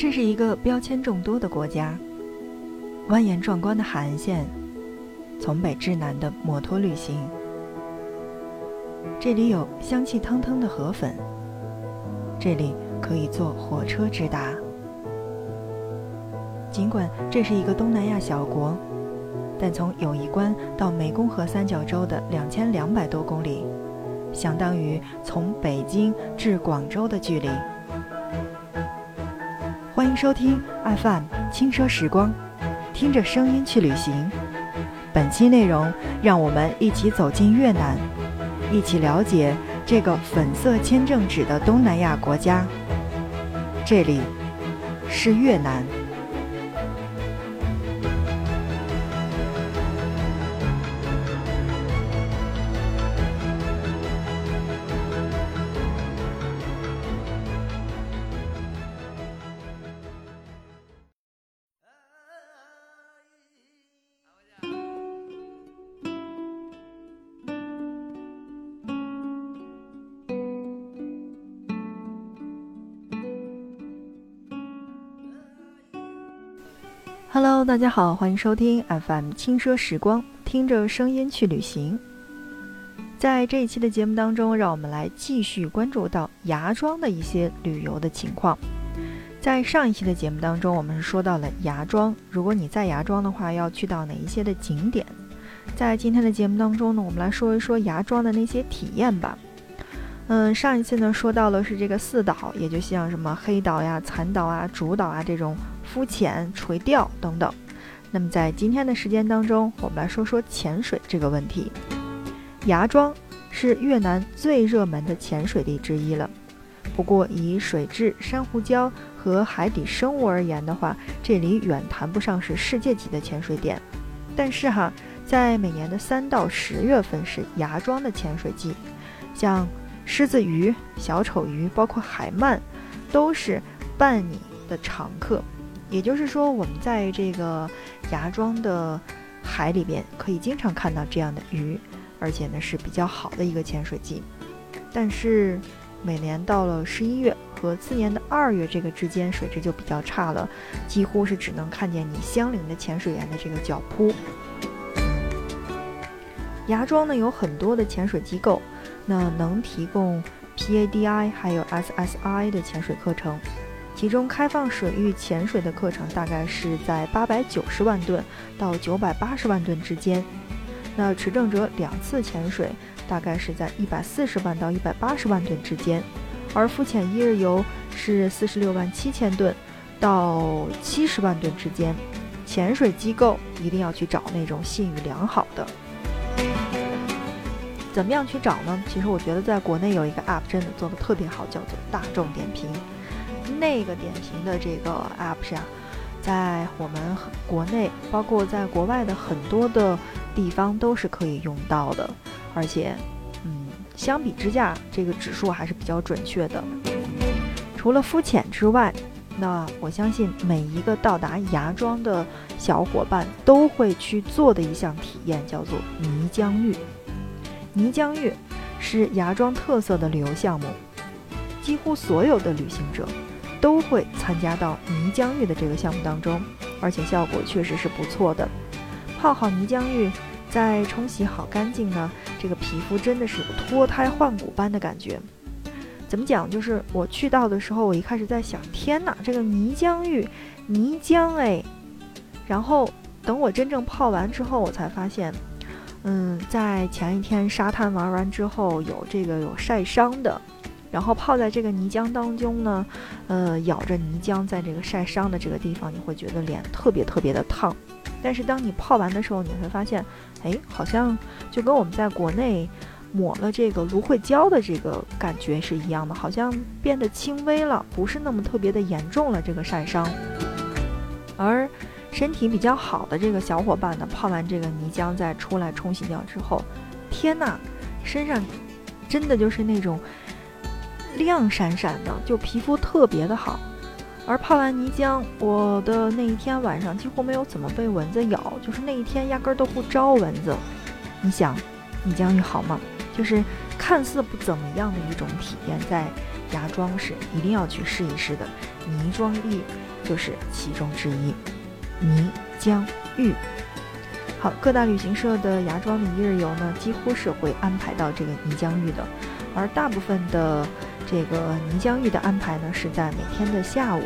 这是一个标签众多的国家，蜿蜒壮观的海岸线，从北至南的摩托旅行。这里有香气腾腾的河粉，这里可以坐火车直达。尽管这是一个东南亚小国，但从友谊关到湄公河三角洲的两千两百多公里，相当于从北京至广州的距离。欢迎收听 FM 轻奢时光，听着声音去旅行。本期内容，让我们一起走进越南，一起了解这个粉色签证纸的东南亚国家。这里是越南。Hello，大家好，欢迎收听 FM 轻奢时光，听着声音去旅行。在这一期的节目当中，让我们来继续关注到芽庄的一些旅游的情况。在上一期的节目当中，我们是说到了芽庄，如果你在芽庄的话，要去到哪一些的景点？在今天的节目当中呢，我们来说一说芽庄的那些体验吧。嗯，上一次呢说到了是这个四岛，也就像什么黑岛呀、残岛啊、主岛啊这种。浮潜、垂钓等等。那么在今天的时间当中，我们来说说潜水这个问题。芽庄是越南最热门的潜水地之一了。不过以水质、珊瑚礁和海底生物而言的话，这里远谈不上是世界级的潜水点。但是哈，在每年的三到十月份是芽庄的潜水季，像狮子鱼、小丑鱼，包括海鳗，都是伴你的常客。也就是说，我们在这个芽庄的海里边可以经常看到这样的鱼，而且呢是比较好的一个潜水季。但是每年到了十一月和次年的二月这个之间，水质就比较差了，几乎是只能看见你相邻的潜水员的这个脚扑。芽庄呢有很多的潜水机构，那能提供 PADI 还有 SSI 的潜水课程。其中开放水域潜水的课程大概是在八百九十万吨到九百八十万吨之间，那持证者两次潜水大概是在一百四十万到一百八十万吨之间，而浮潜一日游是四十六万七千吨到七十万吨之间。潜水机构一定要去找那种信誉良好的。怎么样去找呢？其实我觉得在国内有一个 App 真的做的特别好，叫做大众点评。那个点评的这个 app 上，在我们国内，包括在国外的很多的地方都是可以用到的，而且，嗯，相比之下，这个指数还是比较准确的。除了肤浅之外，那我相信每一个到达芽庄的小伙伴都会去做的一项体验叫做泥浆浴。泥浆浴是芽庄特色的旅游项目，几乎所有的旅行者。都会参加到泥浆浴的这个项目当中，而且效果确实是不错的。泡好泥浆浴，再冲洗好干净呢，这个皮肤真的是脱胎换骨般的感觉。怎么讲？就是我去到的时候，我一开始在想，天哪，这个泥浆浴，泥浆哎。然后等我真正泡完之后，我才发现，嗯，在前一天沙滩玩完之后，有这个有晒伤的。然后泡在这个泥浆当中呢，呃，咬着泥浆，在这个晒伤的这个地方，你会觉得脸特别特别的烫。但是当你泡完的时候，你会发现，哎，好像就跟我们在国内抹了这个芦荟胶的这个感觉是一样的，好像变得轻微了，不是那么特别的严重了这个晒伤。而身体比较好的这个小伙伴呢，泡完这个泥浆再出来冲洗掉之后，天呐，身上真的就是那种。亮闪闪的，就皮肤特别的好。而泡完泥浆，我的那一天晚上几乎没有怎么被蚊子咬，就是那一天压根儿都不招蚊子。你想，泥浆浴好吗？就是看似不怎么样的一种体验，在芽庄是一定要去试一试的，泥庄浴就是其中之一。泥浆浴，好，各大旅行社的芽庄的一日游呢，几乎是会安排到这个泥浆浴的，而大部分的这个泥浆浴的安排呢，是在每天的下午。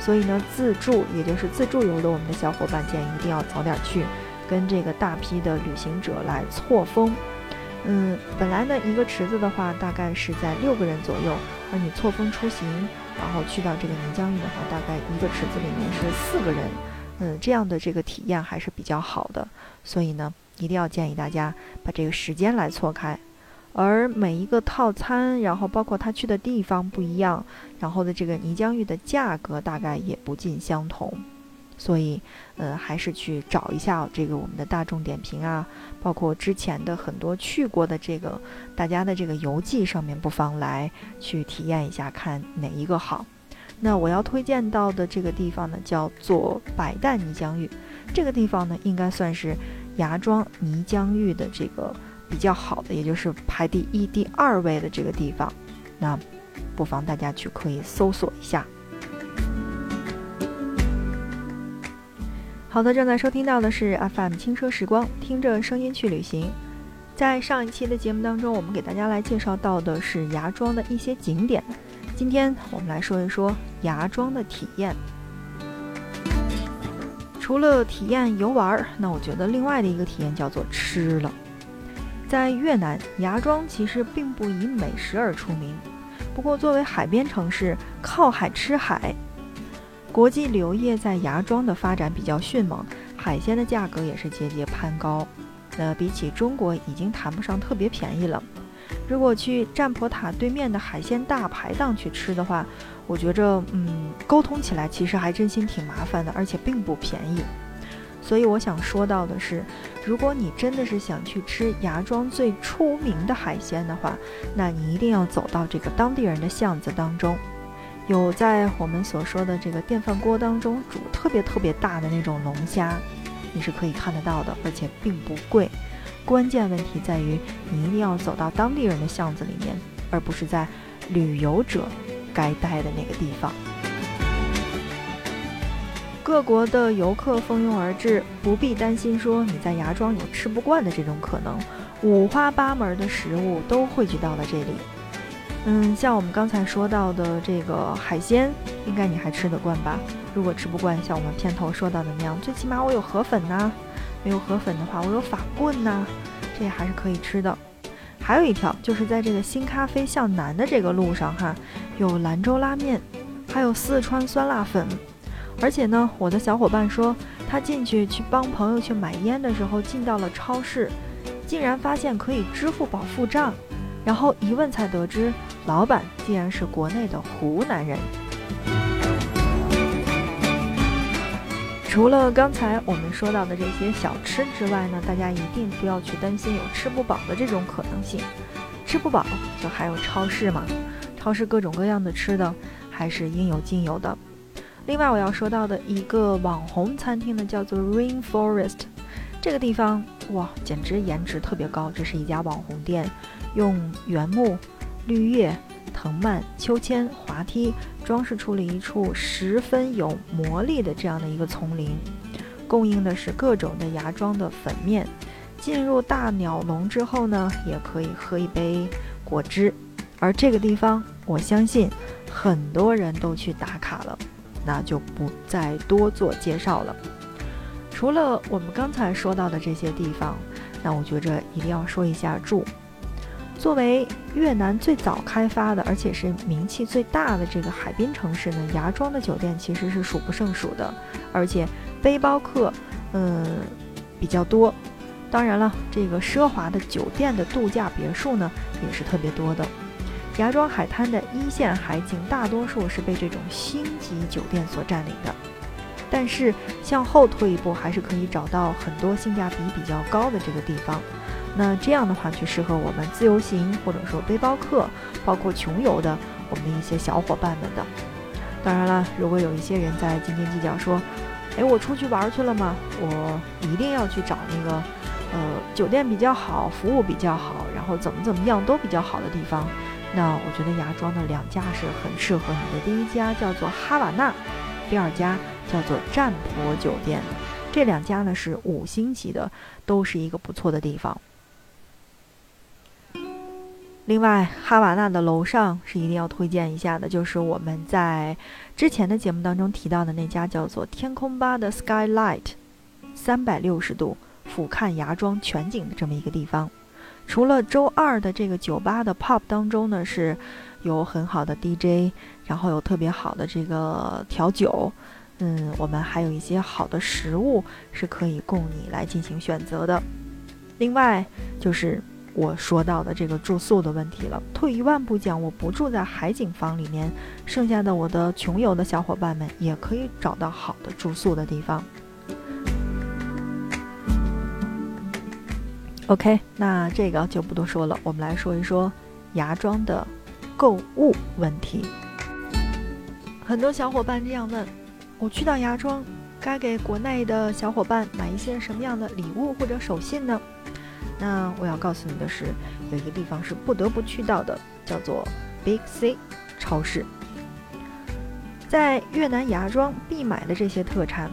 所以呢，自助也就是自助游的我们的小伙伴建议一定要早点去，跟这个大批的旅行者来错峰。嗯，本来呢一个池子的话大概是在六个人左右，而你错峰出行，然后去到这个泥浆浴的话，大概一个池子里面是四个人，嗯，这样的这个体验还是比较好的。所以呢，一定要建议大家把这个时间来错开。而每一个套餐，然后包括他去的地方不一样，然后的这个泥浆浴的价格大概也不尽相同，所以，呃，还是去找一下这个我们的大众点评啊，包括之前的很多去过的这个大家的这个游记上面，不妨来去体验一下，看哪一个好。那我要推荐到的这个地方呢，叫做百旦泥浆浴，这个地方呢，应该算是芽庄泥浆浴的这个。比较好的，也就是排第一、第二位的这个地方，那不妨大家去可以搜索一下。好的，正在收听到的是 FM 轻车时光，听着声音去旅行。在上一期的节目当中，我们给大家来介绍到的是芽庄的一些景点，今天我们来说一说芽庄的体验。除了体验游玩儿，那我觉得另外的一个体验叫做吃了。在越南，芽庄其实并不以美食而出名。不过，作为海边城市，靠海吃海，国际旅游业在芽庄的发展比较迅猛，海鲜的价格也是节节攀高。那比起中国，已经谈不上特别便宜了。如果去占婆塔对面的海鲜大排档去吃的话，我觉着，嗯，沟通起来其实还真心挺麻烦的，而且并不便宜。所以我想说到的是，如果你真的是想去吃芽庄最出名的海鲜的话，那你一定要走到这个当地人的巷子当中，有在我们所说的这个电饭锅当中煮特别特别大的那种龙虾，你是可以看得到的，而且并不贵。关键问题在于，你一定要走到当地人的巷子里面，而不是在旅游者该待的那个地方。各国的游客蜂拥而至，不必担心说你在芽庄有吃不惯的这种可能，五花八门的食物都汇聚到了这里。嗯，像我们刚才说到的这个海鲜，应该你还吃得惯吧？如果吃不惯，像我们片头说到的那样，最起码我有河粉呐，没有河粉的话，我有法棍呐，这还是可以吃的。还有一条，就是在这个新咖啡向南的这个路上哈，有兰州拉面，还有四川酸辣粉。而且呢，我的小伙伴说，他进去去帮朋友去买烟的时候，进到了超市，竟然发现可以支付宝付账，然后一问才得知，老板竟然是国内的湖南人。除了刚才我们说到的这些小吃之外呢，大家一定不要去担心有吃不饱的这种可能性。吃不饱就还有超市嘛，超市各种各样的吃的还是应有尽有的。另外我要说到的一个网红餐厅呢，叫做 Rainforest，这个地方哇，简直颜值特别高。这是一家网红店，用原木、绿叶、藤蔓、秋千、滑梯装饰出了一处十分有魔力的这样的一个丛林，供应的是各种的芽庄的粉面。进入大鸟笼之后呢，也可以喝一杯果汁。而这个地方，我相信很多人都去打卡了。那就不再多做介绍了。除了我们刚才说到的这些地方，那我觉着一定要说一下住。作为越南最早开发的，而且是名气最大的这个海滨城市呢，芽庄的酒店其实是数不胜数的，而且背包客，嗯，比较多。当然了，这个奢华的酒店的度假别墅呢，也是特别多的。芽庄海滩的一线海景，大多数是被这种星级酒店所占领的。但是向后退一步，还是可以找到很多性价比比较高的这个地方。那这样的话，就适合我们自由行或者说背包客，包括穷游的我们的一些小伙伴们的。当然了，如果有一些人在斤斤计较，说：“哎，我出去玩去了吗？我一定要去找那个，呃，酒店比较好，服务比较好，然后怎么怎么样都比较好的地方。”那我觉得芽庄的两家是很适合你的。第一家叫做哈瓦那，第二家叫做占婆酒店。这两家呢是五星级的，都是一个不错的地方。另外，哈瓦那的楼上是一定要推荐一下的，就是我们在之前的节目当中提到的那家叫做天空吧的 Skylight，三百六十度俯瞰芽庄全景的这么一个地方。除了周二的这个酒吧的 Pop 当中呢是有很好的 DJ，然后有特别好的这个调酒，嗯，我们还有一些好的食物是可以供你来进行选择的。另外就是。我说到的这个住宿的问题了。退一万步讲，我不住在海景房里面，剩下的我的穷游的小伙伴们也可以找到好的住宿的地方。OK，那这个就不多说了，我们来说一说芽庄的购物问题。很多小伙伴这样问：我去到芽庄，该给国内的小伙伴买一些什么样的礼物或者手信呢？那我要告诉你的是，有一个地方是不得不去到的，叫做 Big C 超市。在越南芽庄必买的这些特产，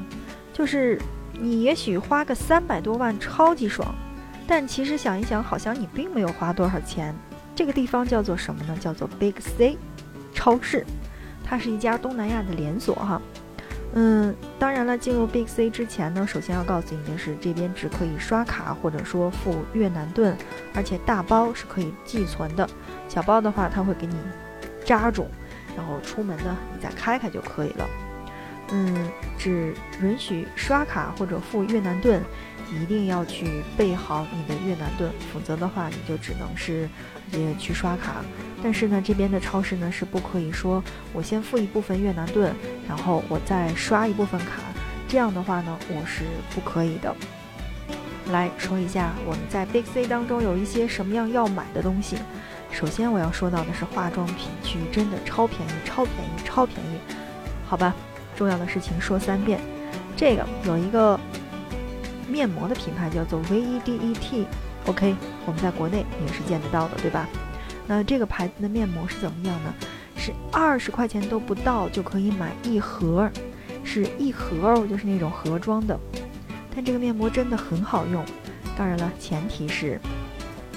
就是你也许花个三百多万超级爽，但其实想一想，好像你并没有花多少钱。这个地方叫做什么呢？叫做 Big C 超市，它是一家东南亚的连锁哈。嗯，当然了，进入 Big C 之前呢，首先要告诉你的是，这边只可以刷卡或者说付越南盾，而且大包是可以寄存的，小包的话它会给你扎住，然后出门呢你再开开就可以了。嗯，只允许刷卡或者付越南盾。一定要去备好你的越南盾，否则的话你就只能是也去刷卡。但是呢，这边的超市呢是不可以说我先付一部分越南盾，然后我再刷一部分卡，这样的话呢我是不可以的。来说一下我们在 Big C 当中有一些什么样要买的东西。首先我要说到的是化妆品区，真的超便宜，超便宜，超便宜。好吧，重要的事情说三遍。这个有一个。面膜的品牌叫做 VEDET，OK，我们在国内也是见得到的，对吧？那这个牌子的面膜是怎么样呢？是二十块钱都不到就可以买一盒，是一盒哦，就是那种盒装的。但这个面膜真的很好用，当然了，前提是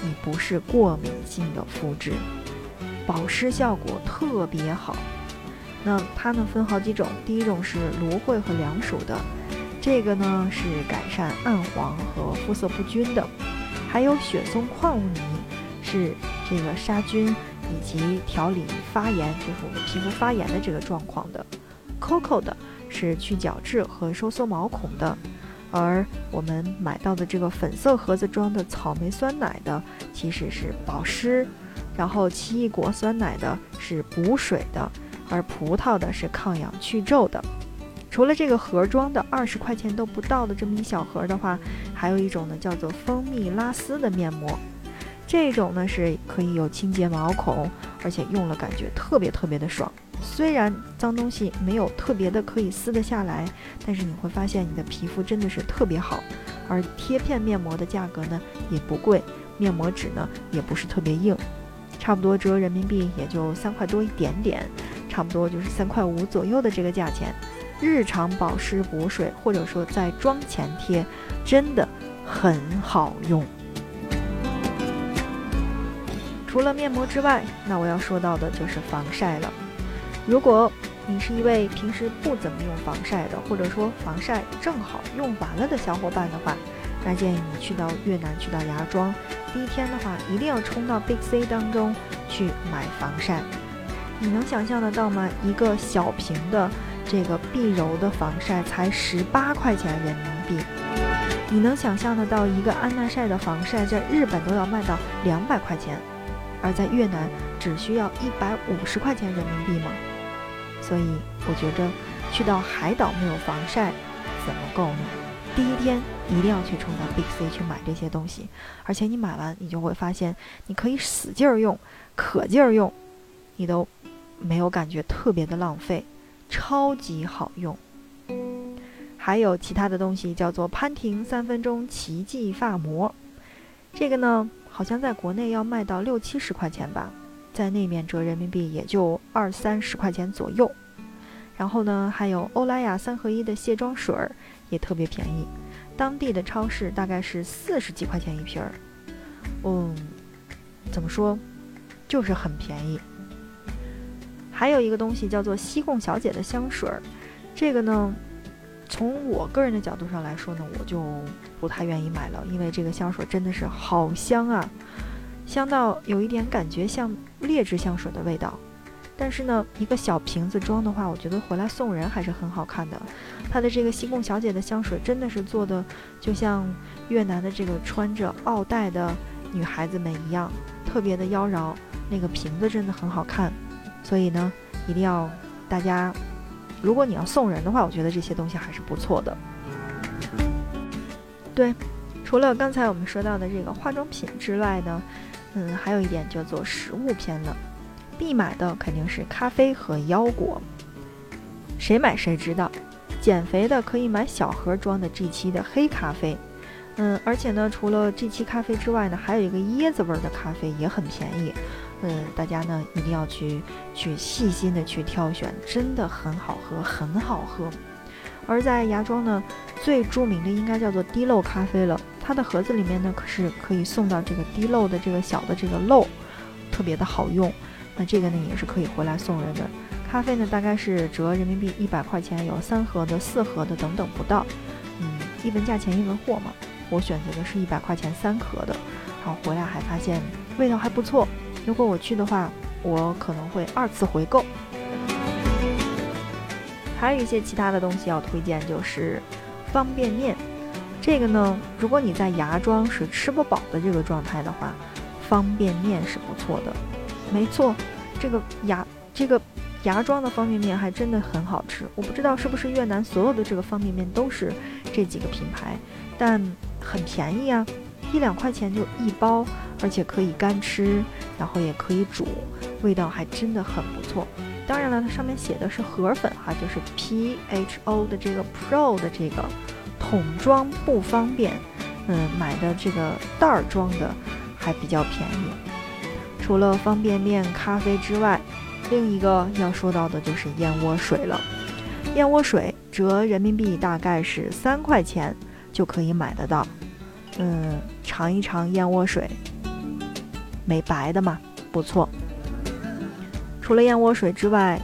你不是过敏性的肤质，保湿效果特别好。那它呢分好几种，第一种是芦荟和凉薯的。这个呢是改善暗黄和肤色不均的，还有雪松矿物泥是这个杀菌以及调理发炎，就是我们皮肤发炎的这个状况的。Coco 的是去角质和收缩毛孔的，而我们买到的这个粉色盒子装的草莓酸奶的其实是保湿，然后奇异果酸奶的是补水的，而葡萄的是抗氧去皱的。除了这个盒装的二十块钱都不到的这么一小盒的话，还有一种呢，叫做蜂蜜拉丝的面膜。这种呢是可以有清洁毛孔，而且用了感觉特别特别的爽。虽然脏东西没有特别的可以撕得下来，但是你会发现你的皮肤真的是特别好。而贴片面膜的价格呢也不贵，面膜纸呢也不是特别硬，差不多折人民币也就三块多一点点，差不多就是三块五左右的这个价钱。日常保湿补水，或者说在妆前贴，真的很好用。除了面膜之外，那我要说到的就是防晒了。如果你是一位平时不怎么用防晒的，或者说防晒正好用完了的小伙伴的话，那建议你去到越南，去到芽庄，第一天的话一定要冲到 Big C 当中去买防晒。你能想象得到吗？一个小瓶的。这个碧柔的防晒才十八块钱人民币，你能想象得到一个安耐晒的防晒在日本都要卖到两百块钱，而在越南只需要一百五十块钱人民币吗？所以我觉着去到海岛没有防晒怎么够呢？第一天一定要去冲到 Big C 去买这些东西，而且你买完你就会发现，你可以使劲儿用，可劲儿用，你都没有感觉特别的浪费。超级好用，还有其他的东西叫做潘婷三分钟奇迹发膜，这个呢好像在国内要卖到六七十块钱吧，在那面折人民币也就二三十块钱左右。然后呢，还有欧莱雅三合一的卸妆水儿也特别便宜，当地的超市大概是四十几块钱一瓶儿。嗯，怎么说，就是很便宜。还有一个东西叫做西贡小姐的香水儿，这个呢，从我个人的角度上来说呢，我就不太愿意买了，因为这个香水真的是好香啊，香到有一点感觉像劣质香水的味道。但是呢，一个小瓶子装的话，我觉得回来送人还是很好看的。它的这个西贡小姐的香水真的是做的，就像越南的这个穿着奥黛的女孩子们一样，特别的妖娆。那个瓶子真的很好看，所以呢，一定要大家，如果你要送人的话，我觉得这些东西还是不错的。对，除了刚才我们说到的这个化妆品之外呢，嗯，还有一点叫做食物篇的。必买的肯定是咖啡和腰果，谁买谁知道。减肥的可以买小盒装的 G7 的黑咖啡，嗯，而且呢，除了 G7 咖啡之外呢，还有一个椰子味的咖啡也很便宜，嗯，大家呢一定要去去细心的去挑选，真的很好喝，很好喝。而在芽庄呢，最著名的应该叫做滴漏咖啡了，它的盒子里面呢可是可以送到这个滴漏的这个小的这个漏，特别的好用。那这个呢也是可以回来送人的，咖啡呢大概是折人民币一百块钱，有三盒的、四盒的等等不到，嗯，一文价钱一文货嘛。我选择的是一百块钱三盒的，然后回来还发现味道还不错。如果我去的话，我可能会二次回购。还有一些其他的东西要推荐，就是方便面。这个呢，如果你在芽庄是吃不饱的这个状态的话，方便面是不错的。没错，这个芽这个芽庄的方便面还真的很好吃。我不知道是不是越南所有的这个方便面都是这几个品牌，但很便宜啊，一两块钱就一包，而且可以干吃，然后也可以煮，味道还真的很不错。当然了，它上面写的是盒粉哈，就是 P H O 的这个 Pro 的这个桶装不方便，嗯，买的这个袋儿装的还比较便宜。除了方便面、咖啡之外，另一个要说到的就是燕窝水了。燕窝水折人民币大概是三块钱就可以买得到。嗯，尝一尝燕窝水，美白的嘛，不错。除了燕窝水之外，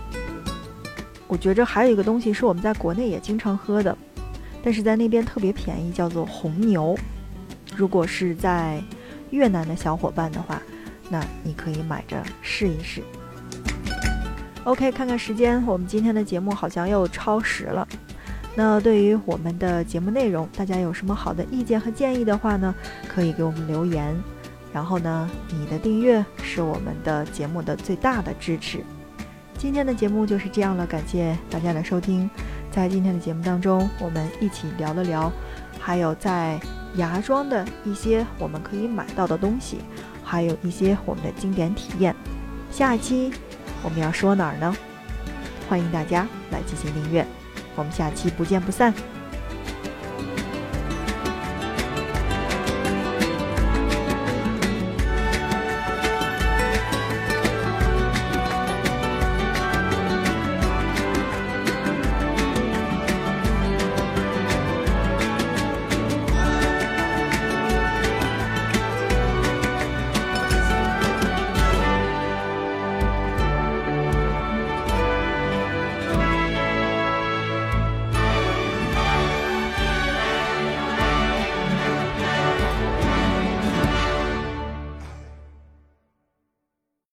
我觉着还有一个东西是我们在国内也经常喝的，但是在那边特别便宜，叫做红牛。如果是在越南的小伙伴的话，那你可以买着试一试。OK，看看时间，我们今天的节目好像又超时了。那对于我们的节目内容，大家有什么好的意见和建议的话呢？可以给我们留言。然后呢，你的订阅是我们的节目的最大的支持。今天的节目就是这样了，感谢大家的收听。在今天的节目当中，我们一起聊了聊，还有在芽庄的一些我们可以买到的东西。还有一些我们的经典体验，下一期我们要说哪儿呢？欢迎大家来进行订阅，我们下期不见不散。